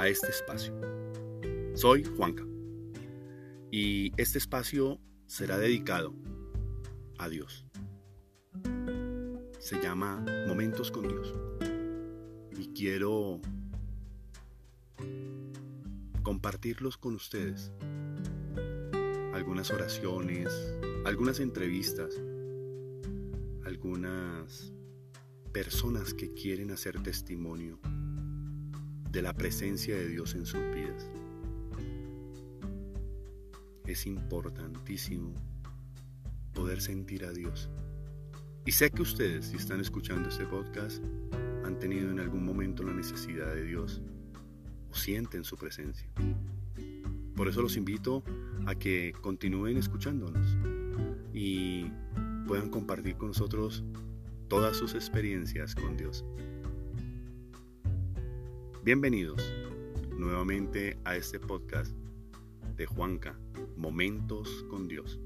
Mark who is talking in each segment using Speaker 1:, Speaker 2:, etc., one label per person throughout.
Speaker 1: a este espacio. Soy Juanca y este espacio será dedicado a Dios. Se llama Momentos con Dios y quiero compartirlos con ustedes. Algunas oraciones, algunas entrevistas, algunas personas que quieren hacer testimonio de la presencia de Dios en sus vidas. Es importantísimo poder sentir a Dios. Y sé que ustedes, si están escuchando este podcast, han tenido en algún momento la necesidad de Dios o sienten su presencia. Por eso los invito a que continúen escuchándonos y puedan compartir con nosotros todas sus experiencias con Dios. Bienvenidos nuevamente a este podcast de Juanca, Momentos con Dios.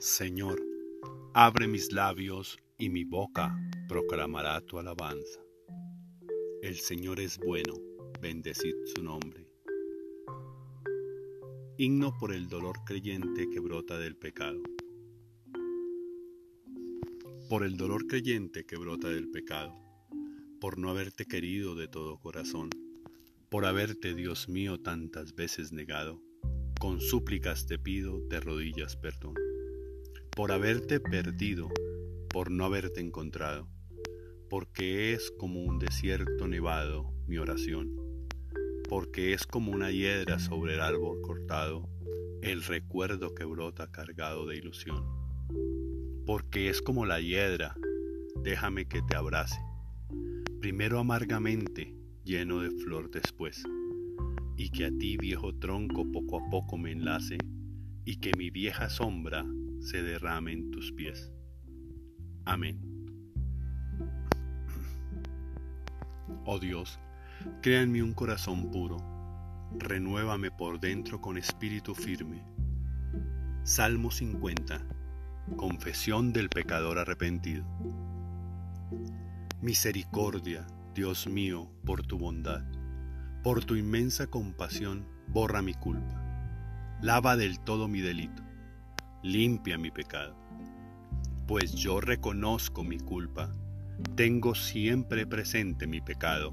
Speaker 1: Señor, abre mis labios y mi boca proclamará tu alabanza. El Señor es bueno, bendecid su nombre. Himno por el dolor creyente que brota del pecado. Por el dolor creyente que brota del pecado, por no haberte querido de todo corazón, por haberte, Dios mío, tantas veces negado, con súplicas te pido de rodillas perdón por haberte perdido, por no haberte encontrado, porque es como un desierto nevado mi oración, porque es como una hiedra sobre el árbol cortado, el recuerdo que brota cargado de ilusión, porque es como la hiedra, déjame que te abrace, primero amargamente, lleno de flor después, y que a ti viejo tronco poco a poco me enlace, y que mi vieja sombra se derrame en tus pies. Amén. Oh Dios, mí un corazón puro, renuévame por dentro con espíritu firme. Salmo 50. Confesión del pecador arrepentido. Misericordia, Dios mío, por tu bondad, por tu inmensa compasión, borra mi culpa. Lava del todo mi delito limpia mi pecado. Pues yo reconozco mi culpa, tengo siempre presente mi pecado.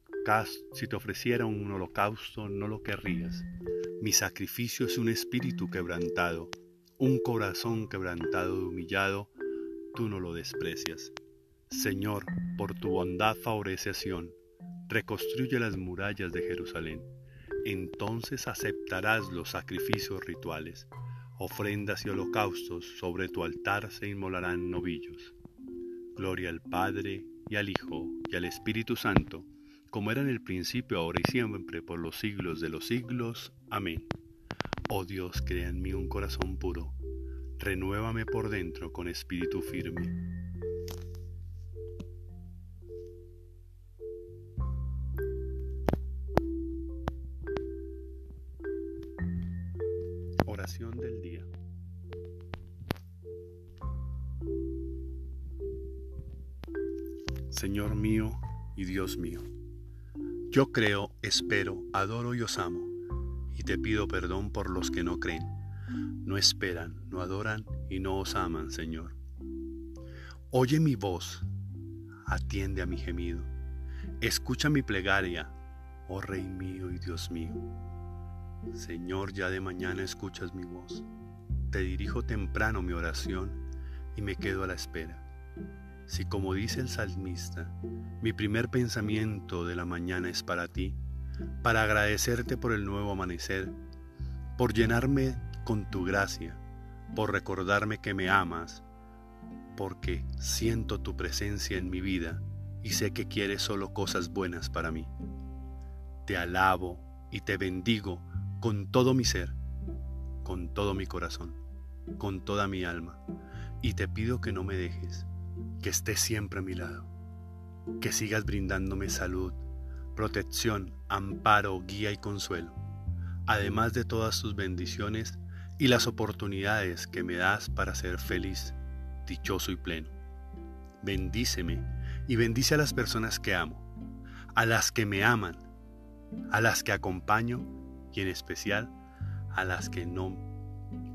Speaker 1: si te ofreciera un holocausto, no lo querrías. Mi sacrificio es un espíritu quebrantado, un corazón quebrantado y humillado, tú no lo desprecias. Señor, por tu bondad favorece a reconstruye las murallas de Jerusalén entonces aceptarás los sacrificios rituales. Ofrendas y holocaustos sobre tu altar se inmolarán novillos. Gloria al Padre y al Hijo y al Espíritu Santo, como era en el principio, ahora y siempre, por los siglos de los siglos. Amén. Oh Dios, crea en mí un corazón puro, renuévame por dentro con espíritu firme. Oración del día. Señor mío y Dios mío, yo creo, espero, adoro y os amo y te pido perdón por los que no creen, no esperan, no adoran y no os aman, Señor. Oye mi voz, atiende a mi gemido, escucha mi plegaria, oh Rey mío y Dios mío. Señor, ya de mañana escuchas mi voz, te dirijo temprano mi oración y me quedo a la espera. Si como dice el salmista, mi primer pensamiento de la mañana es para ti, para agradecerte por el nuevo amanecer, por llenarme con tu gracia, por recordarme que me amas, porque siento tu presencia en mi vida y sé que quieres solo cosas buenas para mí. Te alabo y te bendigo con todo mi ser, con todo mi corazón, con toda mi alma, y te pido que no me dejes, que estés siempre a mi lado, que sigas brindándome salud, protección, amparo, guía y consuelo, además de todas tus bendiciones y las oportunidades que me das para ser feliz, dichoso y pleno. Bendíceme y bendice a las personas que amo, a las que me aman, a las que acompaño y en especial a las que no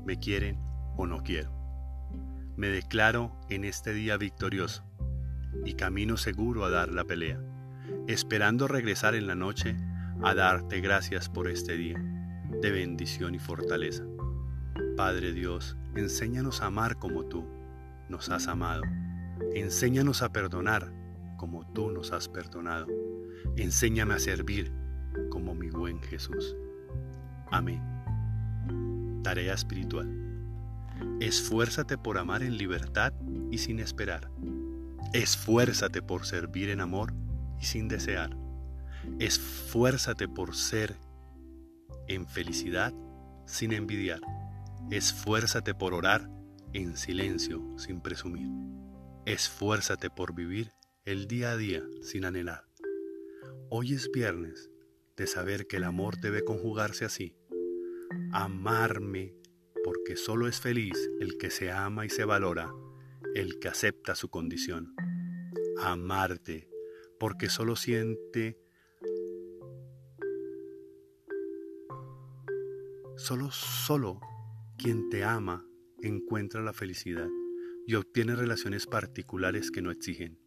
Speaker 1: me quieren o no quiero. Me declaro en este día victorioso y camino seguro a dar la pelea esperando regresar en la noche a darte gracias por este día de bendición y fortaleza. Padre Dios, enséñanos a amar como tú nos has amado. Enséñanos a perdonar como tú nos has perdonado. Enséñame a servir como mi buen Jesús. Amén. Tarea espiritual. Esfuérzate por amar en libertad y sin esperar. Esfuérzate por servir en amor y sin desear. Esfuérzate por ser en felicidad sin envidiar. Esfuérzate por orar en silencio sin presumir. Esfuérzate por vivir el día a día sin anhelar. Hoy es viernes de saber que el amor debe conjugarse así. Amarme porque solo es feliz el que se ama y se valora, el que acepta su condición. Amarte porque solo siente, solo, solo quien te ama encuentra la felicidad y obtiene relaciones particulares que no exigen,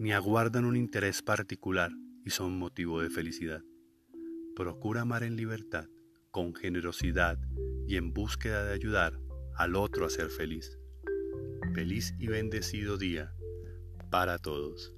Speaker 1: ni aguardan un interés particular y son motivo de felicidad. Procura amar en libertad, con generosidad y en búsqueda de ayudar al otro a ser feliz. Feliz y bendecido día para todos.